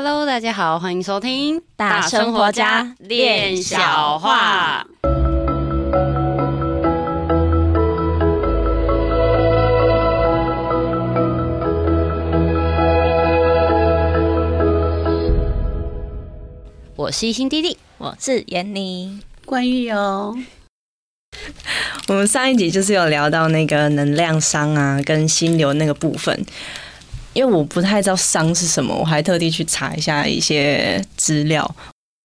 Hello，大家好，欢迎收听大生活家练小话。我是一心弟弟，我是闫妮，关玉哦。我们上一集就是有聊到那个能量商啊，跟心流那个部分。因为我不太知道伤是什么，我还特地去查一下一些资料。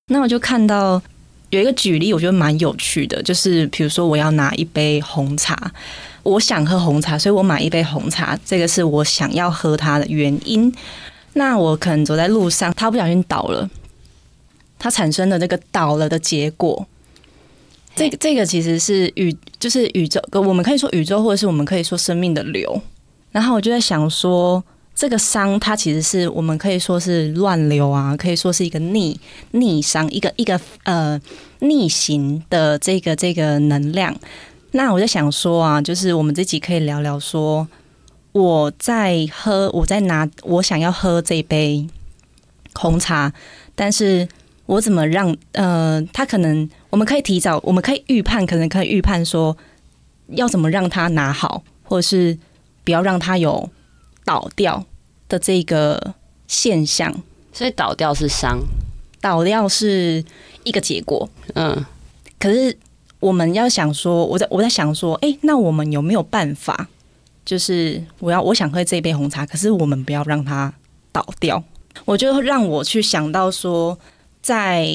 那我就看到有一个举例，我觉得蛮有趣的，就是比如说我要拿一杯红茶，我想喝红茶，所以我买一杯红茶，这个是我想要喝它的原因。那我可能走在路上，它不小心倒了，它产生的那个倒了的结果，这个这个其实是宇，就是宇宙，我们可以说宇宙，或者是我们可以说生命的流。然后我就在想说。这个伤，它其实是我们可以说是乱流啊，可以说是一个逆逆伤，一个一个呃逆行的这个这个能量。那我就想说啊，就是我们这集可以聊聊说，我在喝，我在拿，我想要喝这杯红茶，但是我怎么让呃，他可能我们可以提早，我们可以预判，可能可以预判说要怎么让他拿好，或者是不要让他有。倒掉的这个现象，所以倒掉是伤，倒掉是一个结果。嗯，可是我们要想说，我在我在想说，哎、欸，那我们有没有办法？就是我要我想喝这杯红茶，可是我们不要让它倒掉。我就让我去想到说，在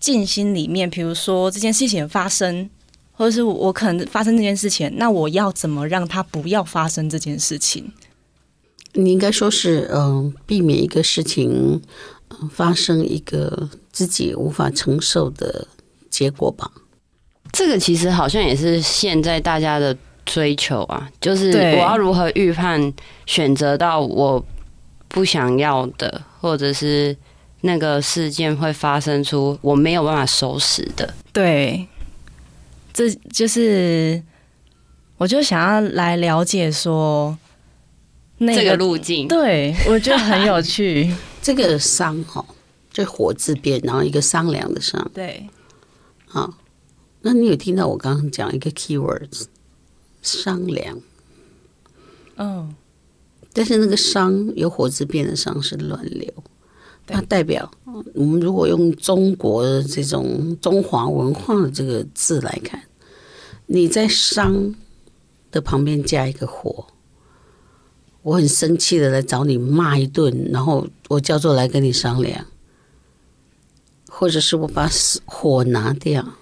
静心里面，比如说这件事情发生，或者是我可能发生这件事情，那我要怎么让它不要发生这件事情？你应该说是，嗯、呃，避免一个事情发生一个自己无法承受的结果吧。这个其实好像也是现在大家的追求啊，就是我要如何预判选择到我不想要的，或者是那个事件会发生出我没有办法收拾的。对，这就是我就想要来了解说。那个、这个路径，对我觉得很有趣。这个商哈，就火字边，然后一个商量的商。对，好，那你有听到我刚刚讲一个 keywords 商量？哦，但是那个商有火字边的商是乱流，它代表我们如果用中国的这种中华文化的这个字来看，你在商的旁边加一个火。我很生气的来找你骂一顿，然后我叫做来跟你商量，或者是我把火拿掉，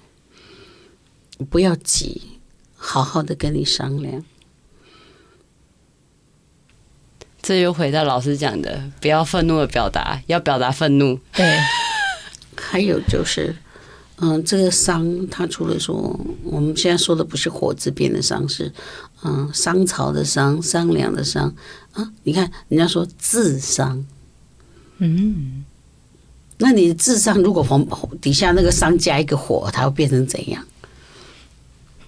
不要急，好好的跟你商量。这又回到老师讲的，不要愤怒的表达，要表达愤怒。对，还有就是。嗯，这个商，它除了说我们现在说的不是火字边的商，是嗯商朝的商，商量的商啊。你看人家说智商，嗯，那你智商如果红底下那个商加一个火，它会变成怎样？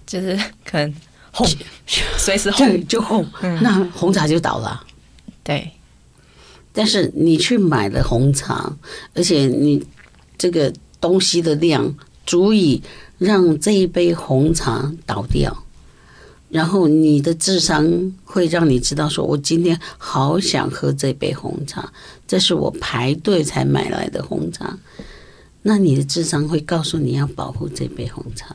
就是可能轰，随时轰就轰，那红茶就倒了。对，但是你去买了红茶，而且你这个。东西的量足以让这一杯红茶倒掉，然后你的智商会让你知道，说我今天好想喝这杯红茶，这是我排队才买来的红茶。那你的智商会告诉你要保护这杯红茶。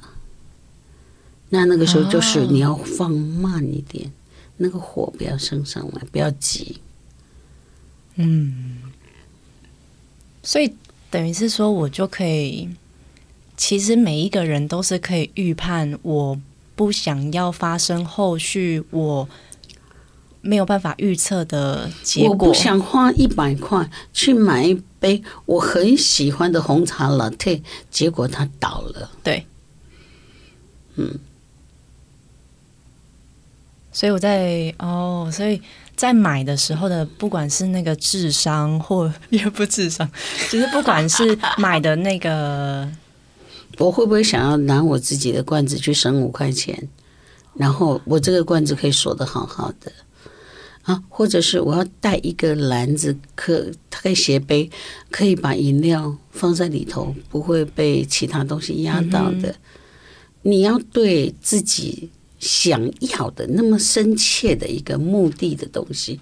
那那个时候就是你要放慢一点，那个火不要升上来，不要急。嗯，所以。等于是说，我就可以，其实每一个人都是可以预判，我不想要发生后续我没有办法预测的结果。我不想花一百块去买一杯我很喜欢的红茶 latte，结果它倒了。对，嗯，所以我在哦，所以。在买的时候的，不管是那个智商或也不智商，就是不管是买的那个，我会不会想要拿我自己的罐子去省五块钱？然后我这个罐子可以锁得好好的，啊，或者是我要带一个篮子，可它可以斜背，可以把饮料放在里头，不会被其他东西压到的。嗯、你要对自己想要的那么深切的一个目的的东西，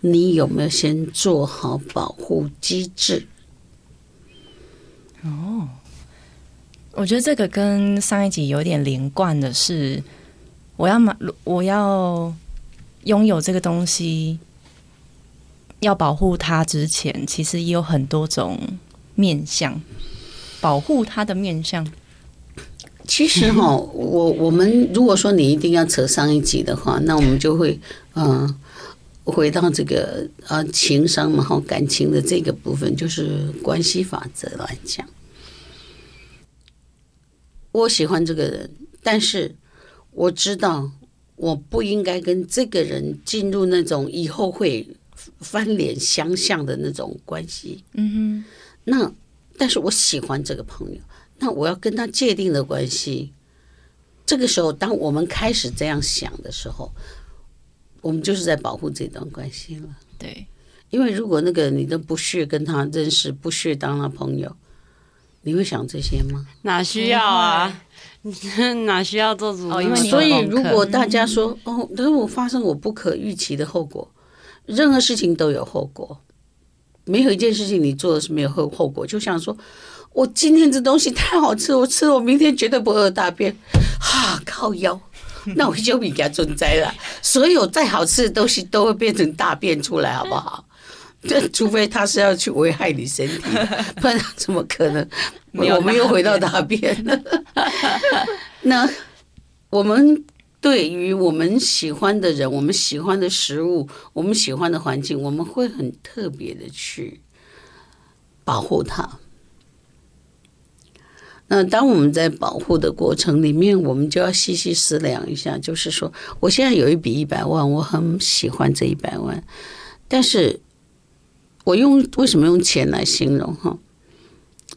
你有没有先做好保护机制？哦，我觉得这个跟上一集有点连贯的是，我要买，我要。拥有这个东西，要保护它之前，其实也有很多种面向。保护它的面向，其实哈，我我们如果说你一定要扯上一集的话，那我们就会嗯，回到这个呃情商嘛，哈，感情的这个部分，就是关系法则来讲。我喜欢这个人，但是我知道。我不应该跟这个人进入那种以后会翻脸相向的那种关系。嗯哼。那但是我喜欢这个朋友，那我要跟他界定的关系。这个时候，当我们开始这样想的时候，我们就是在保护这段关系了。对。因为如果那个你都不屑跟他认识，不屑当他朋友，你会想这些吗？哪需要啊？哪需要做主？哦，因为所以如果大家说哦，等我发生我不可预期的后果，任何事情都有后果，没有一件事情你做的是没有后后果。就像说我今天这东西太好吃，我吃了我明天绝对不饿大便，哈，靠腰，那我就比较存在了。所有再好吃的东西都会变成大便出来，好不好？这除非他是要去危害你身体，不然怎么可能？我们又回到大便了。那我们对于我们喜欢的人、我们喜欢的食物、我们喜欢的环境，我们会很特别的去保护它。那当我们在保护的过程里面，我们就要细细思量一下，就是说，我现在有一笔一百万，我很喜欢这一百万，但是。我用为什么用钱来形容哈？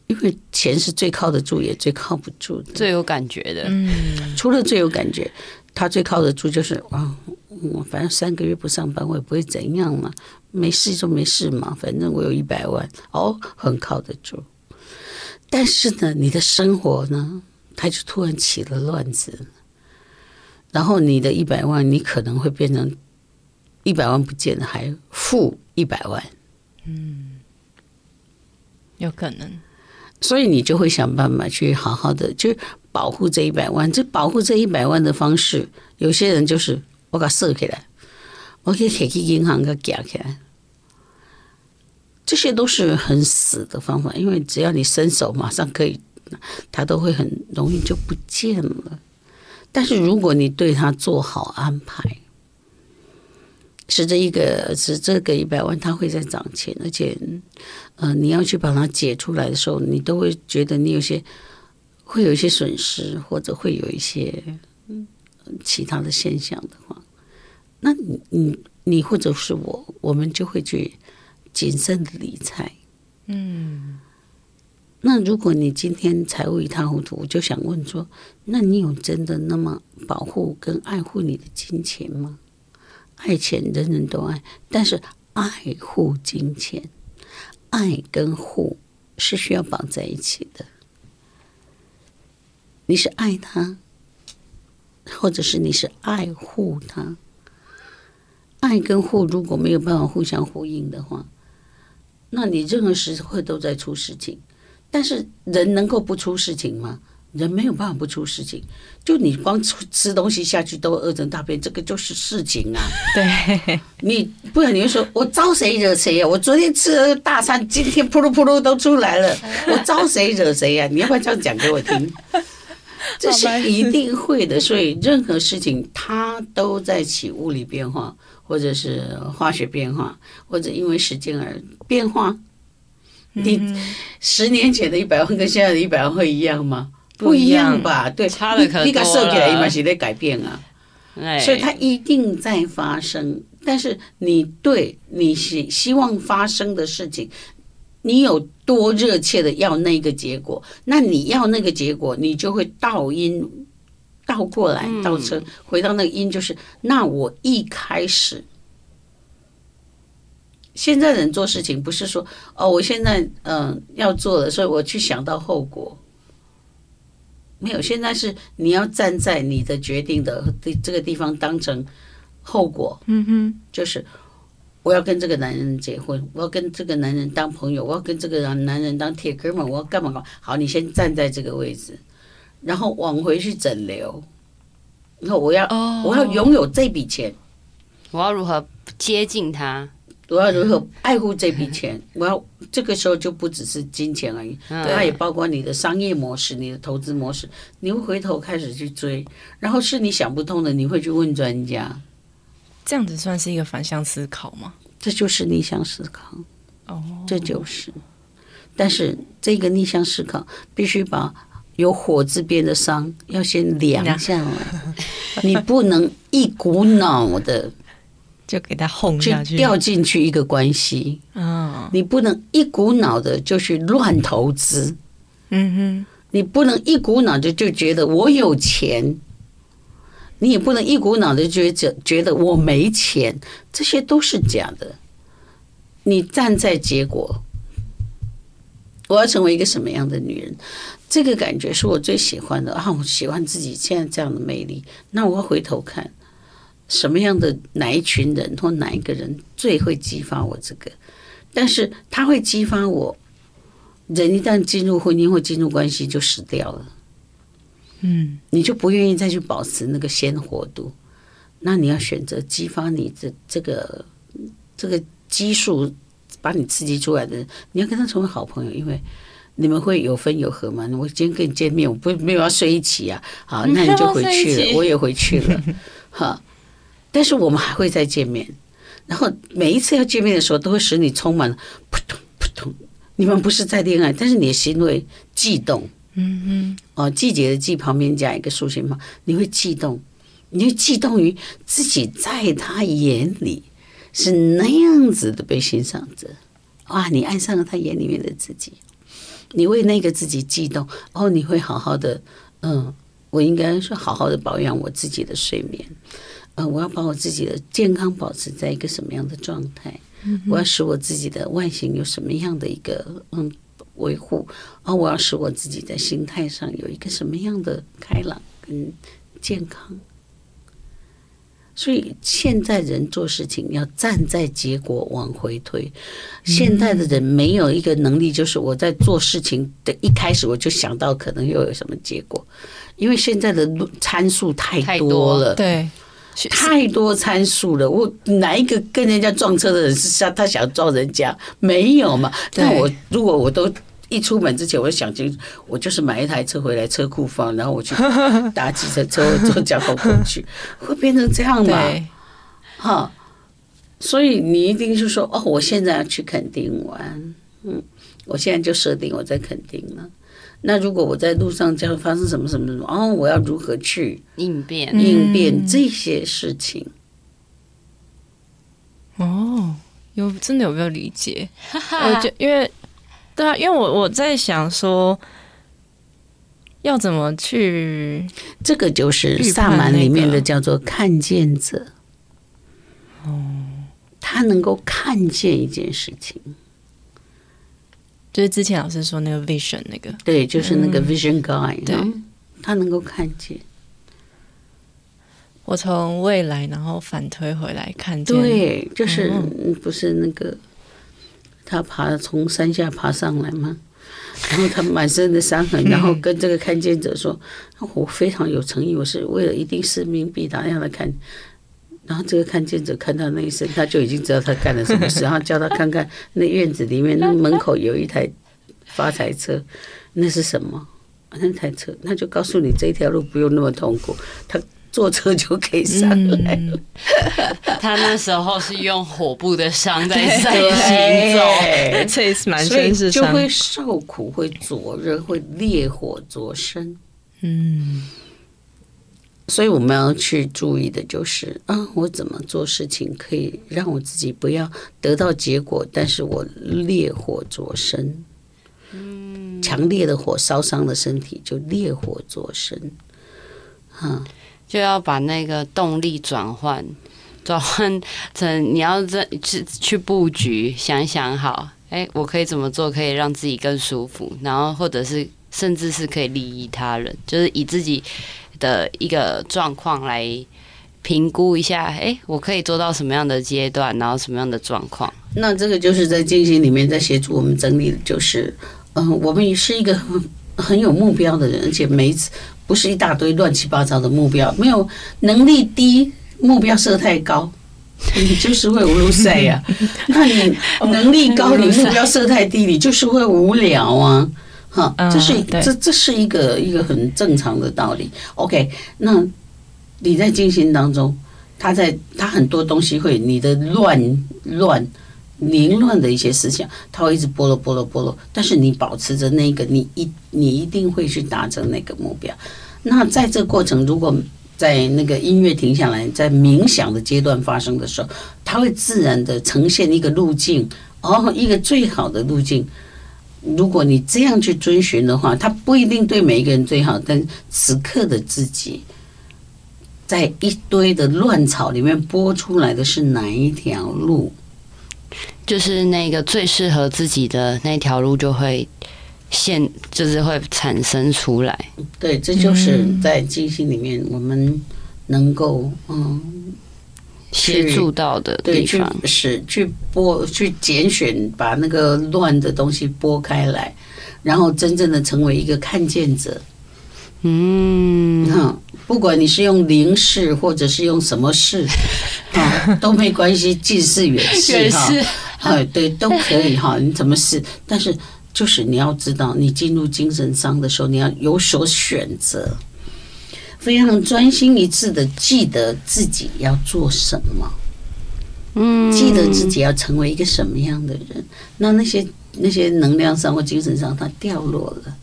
因为钱是最靠得住，也最靠不住的，最有感觉的。嗯，除了最有感觉，他最靠得住就是啊，我反正三个月不上班，我也不会怎样嘛，没事就没事嘛，反正我有一百万，哦，很靠得住。但是呢，你的生活呢，它就突然起了乱子，然后你的一百万，你可能会变成一百万不见了，还负一百万。嗯，有可能，所以你就会想办法去好好的去保护这一百万。这保护这一百万的方式，有些人就是我给它设起来，我给以去银行给它夹起来，这些都是很死的方法，因为只要你伸手，马上可以，它都会很容易就不见了。但是如果你对它做好安排。是这一个，是这个一百万，它会在涨钱，而且，呃，你要去把它解出来的时候，你都会觉得你有些会有一些损失，或者会有一些嗯其他的现象的话，那你你你或者是我，我们就会去谨慎的理财。嗯，那如果你今天财务一塌糊涂，我就想问说，那你有真的那么保护跟爱护你的金钱吗？爱钱人人都爱，但是爱护金钱，爱跟护是需要绑在一起的。你是爱他，或者是你是爱护他。爱跟护如果没有办法互相呼应的话，那你任何时刻都在出事情。但是人能够不出事情吗？人没有办法不出事情，就你光吃吃东西下去都饿成大便，这个就是事情啊。对，你不然你会说，我招谁惹谁呀？我昨天吃了大餐，今天噗噜噗噜都出来了，我招谁惹谁呀？你要不要这样讲给我听？这是一定会的。所以任何事情它都在起物理变化，或者是化学变化，或者因为时间而变化。你十年前的一百万跟现在的一百万会一样吗？不一样吧？对，差的可多了。你个设计来，一是在改变啊，哎所以它一定在发生。但是你对你希希望发生的事情，你有多热切的要那个结果，那你要那个结果，你就会倒因倒过来倒车，回到那个音，就是那我一开始现在人做事情不是说哦，我现在嗯、呃、要做的，所以我去想到后果。没有，现在是你要站在你的决定的这个地方当成后果。嗯哼，就是我要跟这个男人结婚，我要跟这个男人当朋友，我要跟这个男人当铁哥们，我要干嘛干嘛？好，你先站在这个位置，然后往回去整流。然后我要，oh, 我要拥有这笔钱，我要如何接近他？我要如何爱护这笔钱？我要这个时候就不只是金钱而已，它也包括你的商业模式、你的投资模式。你会回头开始去追，然后是你想不通的，你会去问专家。这样子算是一个反向思考吗？这就是逆向思考。哦，这就是。但是这个逆向思考必须把有火字边的伤要先凉下来，你不能一股脑的。就给他轰下去，掉进去一个关系。你不能一股脑的就去乱投资。嗯哼，你不能一股脑的就觉得我有钱，你也不能一股脑的觉得觉得我没钱，这些都是假的。你站在结果，我要成为一个什么样的女人？这个感觉是我最喜欢的啊！我喜欢自己现在这样的魅力。那我要回头看。什么样的哪一群人或哪一个人最会激发我这个？但是他会激发我，人一旦进入婚姻或进入关系就死掉了。嗯，你就不愿意再去保持那个鲜活度，那你要选择激发你的这个这个激素，把你刺激出来的人，你要跟他成为好朋友，因为你们会有分有合吗。我今天跟你见面，我不没有要睡一起啊，好，那你就回去了，我也回去了，哈。但是我们还会再见面，然后每一次要见面的时候，都会使你充满了扑通扑通。你们不是在恋爱，但是你的心会悸动。嗯嗯。哦，季节的季旁边加一个竖心旁，你会悸动，你会悸动于自己在他眼里是那样子的被欣赏着。哇，你爱上了他眼里面的自己，你为那个自己悸动。然后，你会好好的，嗯，我应该是好好的保养我自己的睡眠。呃，我要把我自己的健康保持在一个什么样的状态？我要使我自己的外形有什么样的一个嗯维护？啊，我要使我自己在心态上有一个什么样的开朗跟健康？所以现在人做事情要站在结果往回推。现在的人没有一个能力，就是我在做事情的一开始我就想到可能又有什么结果，因为现在的参数太多了。对。太多参数了，我哪一个跟人家撞车的人是想他想撞人家？没有嘛？但我如果我都一出门之前，我就想清楚，我就是买一台车回来车库放，然后我去 打几车车坐交通工具，会变成这样吗？哈，所以你一定是说哦，我现在要去垦丁玩，嗯，我现在就设定我在垦丁了。那如果我在路上将会发生什么什么什么哦，我要如何去应变应变这些事情？哦，有真的有没有理解？我觉因为对啊，因为我我在想说，要怎么去？这个就是萨满里面的叫做看见者。哦，他能够看见一件事情。就是之前老师说那个 vision 那个，对，就是那个 vision guy，对，他能够看见。我从未来然后反推回来看见，对，就是不是那个他爬从山下爬上来吗？然后他满身的伤痕，然后跟这个看见者说：“我非常有诚意，我是为了一定使命必达让他看。”然后这个看见者看到那一声，他就已经知道他干了什么事。然后叫他看看那院子里面那门口有一台发财车，那是什么？那台车，他就告诉你这条路不用那么痛苦，他坐车就可以上来了。嗯、他那时候是用火部的伤在在行走，这是满身是伤，就会受苦，会灼热，会烈火灼身。嗯。所以我们要去注意的就是，啊，我怎么做事情可以让我自己不要得到结果，但是我烈火灼身，嗯，强烈的火烧伤了身体，就烈火灼身，哈，就要把那个动力转换，转换成你要这去去布局，想想好，哎、我可以怎么做可以让自己更舒服，然后或者是甚至是可以利益他人，就是以自己的一个状况来。评估一下，哎、我可以做到什么样的阶段，然后什么样的状况？那这个就是在进行里面在协助我们整理，就是，嗯、我们也是一个很很有目标的人，而且每一次不是一大堆乱七八糟的目标，没有能力低，目标设太高，你就是会无路赛呀。那你能力高，你目标设太低，你就是会无聊啊。哈，这是这这是一个一个很正常的道理。OK，那。你在进行当中，他在他很多东西会你的乱乱凌乱的一些思想，它会一直拨落拨落拨落。但是你保持着那个，你一你一定会去达成那个目标。那在这过程，如果在那个音乐停下来，在冥想的阶段发生的时候，它会自然的呈现一个路径，哦，一个最好的路径。如果你这样去遵循的话，它不一定对每一个人最好，但此刻的自己。在一堆的乱草里面播出来的是哪一条路？就是那个最适合自己的那条路就会现，就是会产生出来。对，这就是在静心里面我们能够嗯协助到的地方，是去拨去拣选，把那个乱的东西拨开来，然后真正的成为一个看见者。嗯，哈，不管你是用灵视或者是用什么视，啊，都没关系，近视远视哈，哎，对，都可以哈，你怎么视？但是就是你要知道，你进入精神伤的时候，你要有所选择，非常专心一致的记得自己要做什么，嗯，记得自己要成为一个什么样的人，那那些那些能量上或精神上，它掉落了。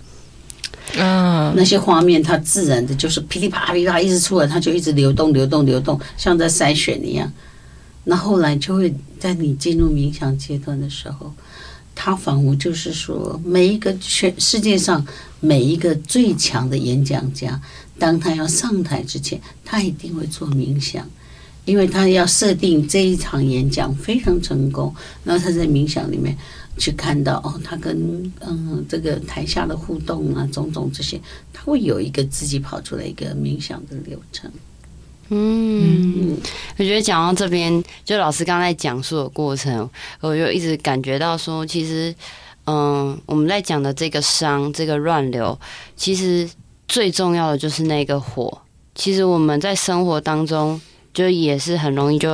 嗯，那些画面它自然的就是噼里啪啦噼里啪啦一直出来，它就一直流动流动流动，像在筛选一样。那后来就会在你进入冥想阶段的时候，它仿佛就是说，每一个全世界上每一个最强的演讲家，当他要上台之前，他一定会做冥想，因为他要设定这一场演讲非常成功，然后他在冥想里面。去看到哦，他跟嗯这个台下的互动啊，种种这些，他会有一个自己跑出来一个冥想的流程。嗯，我觉得讲到这边，就老师刚才讲述的过程，我就一直感觉到说，其实嗯，我们在讲的这个伤，这个乱流，其实最重要的就是那个火。其实我们在生活当中。就也是很容易就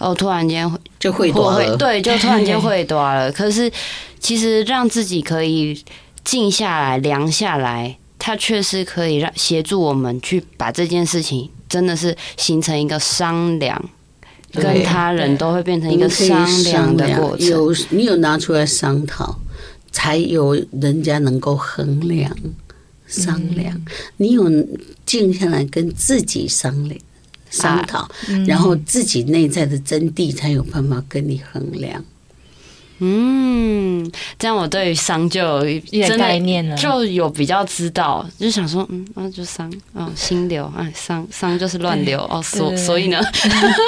哦，突然间就会多了，对，就突然间会 多了。可是其实让自己可以静下来、凉下来，它确实可以让协助我们去把这件事情真的是形成一个商量，跟他人都会变成一个商量的过程。有你有拿出来商讨，才有人家能够衡量商量。你有静下来跟自己商量。商讨，然后自己内在的真谛才有办法跟你衡量。嗯，这样我对于伤就有一点概念了，就有比较知道，就想说，嗯，那就伤，哦，心流，啊，伤伤就是乱流，哦，所所以呢，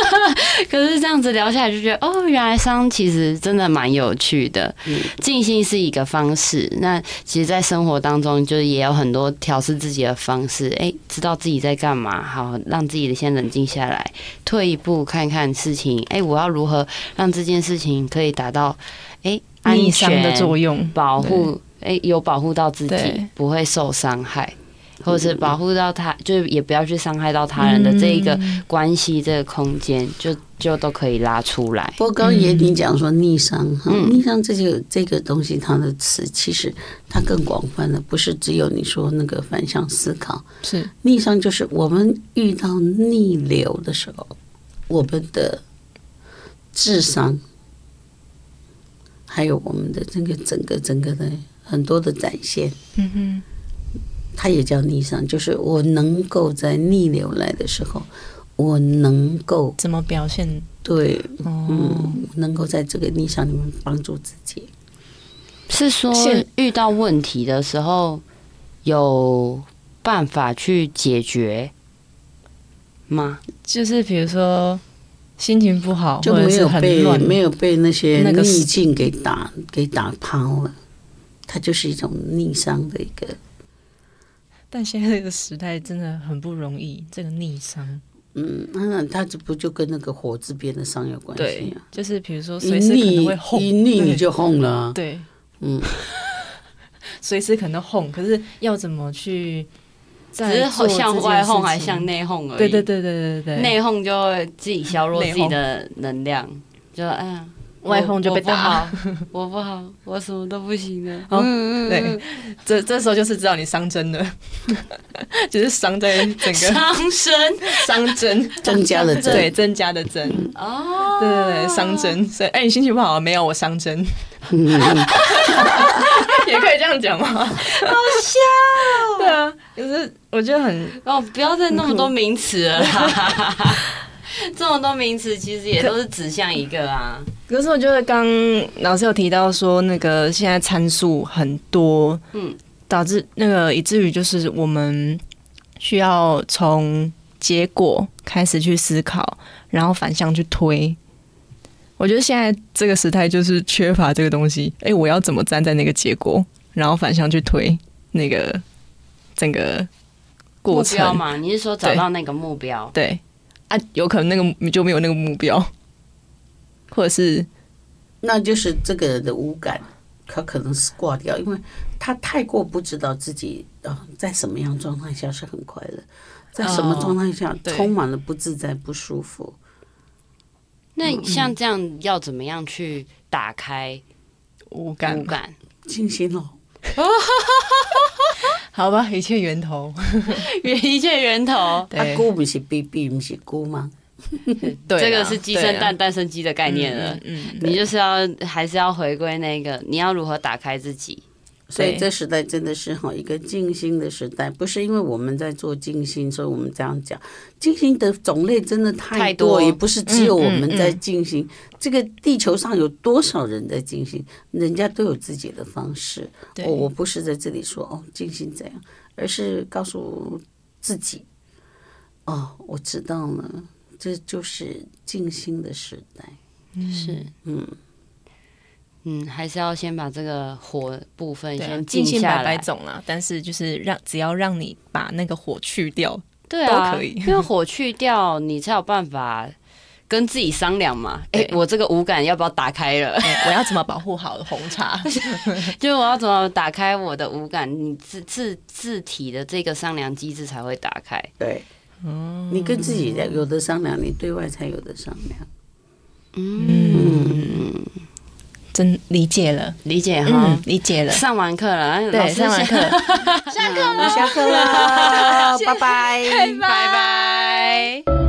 可是这样子聊下来就觉得，哦，原来伤其实真的蛮有趣的。静心是一个方式，那其实，在生活当中，就是也有很多调试自己的方式。哎，知道自己在干嘛，好，让自己先冷静下来，退一步看看事情。哎，我要如何让这件事情可以达到？哎，安全的作用，保护，哎，有保护到自己，不会受伤害，或者是保护到他，就也不要去伤害到他人的这一个关系，这个空间，就就都可以拉出来。不过刚刚也你讲说逆商哈，逆商这个这个东西，它的词其实它更广泛的，不是只有你说那个反向思考，是逆商就是我们遇到逆流的时候，我们的智商。还有我们的这个整个整个的很多的展现，嗯哼，它也叫逆商，就是我能够在逆流来的时候，我能够怎么表现？对，嗯，能够在这个逆商里面帮助自己。是说遇到问题的时候有办法去解决吗？就是比如说。心情不好，就没有被没有被那些逆境给打、那个、给打抛了，它就是一种逆商的一个。但现在这个时代真的很不容易，这个逆商。嗯，那它这不就跟那个火字边的商有关系啊？对，就是比如说随时可能会轰，一逆你就轰了、啊。对，嗯，随时可能轰，可是要怎么去？只是向外哄还是向内哄而已。对对对对对对，内哄就会自己削弱自己的能量，就哎呀。外哄就被打，我不好，我什么都不行了。嗯，对，这这时候就是知道你伤真了，就是伤在整个伤身，伤针增加的针，对，增加的针。哦，对对对，伤针。所以，哎，你心情不好没有？我伤针，也可以这样讲吗？好笑。对啊，可是我觉得很哦，不要再那么多名词了啦。这么多名词，其实也都是指向一个啊。可是我觉得刚老师有提到说，那个现在参数很多，嗯，导致那个以至于就是我们需要从结果开始去思考，然后反向去推。我觉得现在这个时代就是缺乏这个东西。哎，我要怎么站在那个结果，然后反向去推那个整个过程目标嘛？你是说找到那个目标？对。对啊，有可能那个就没有那个目标，或者是，那就是这个人的五感，他可能是挂掉，因为他太过不知道自己啊，在什么样状态下是很快乐，在什么状态下充满了不自在、不舒服。那像这样要怎么样去打开五感？五感静心咯。好吧，一切源头，一切源头。对，菇不是 BB，不是菇吗？对，这个是鸡生蛋，蛋生鸡的概念了。嗯，你就是要还是要回归那个，你要如何打开自己？所以这时代真的是好一个静心的时代，不是因为我们在做静心，所以我们这样讲。静心的种类真的太多，也不是只有我们在静心。这个地球上有多少人在静心？人家都有自己的方式。我我不是在这里说哦静心怎样，而是告诉自己，哦，我知道了，这就是静心的时代。是，嗯。嗯，还是要先把这个火部分先静心百百种啊。但是就是让只要让你把那个火去掉，对啊，都可以。因为火去掉，你才有办法跟自己商量嘛。哎、欸，我这个五感要不要打开了？欸、我要怎么保护好红茶？就我要怎么打开我的五感？你自自自体的这个商量机制才会打开。对，嗯，你跟自己有的商量，你对外才有的商量。嗯。嗯真理解了，理解哈，理解了。上完课了，对，上完课，下课了，下课了，拜拜，拜拜。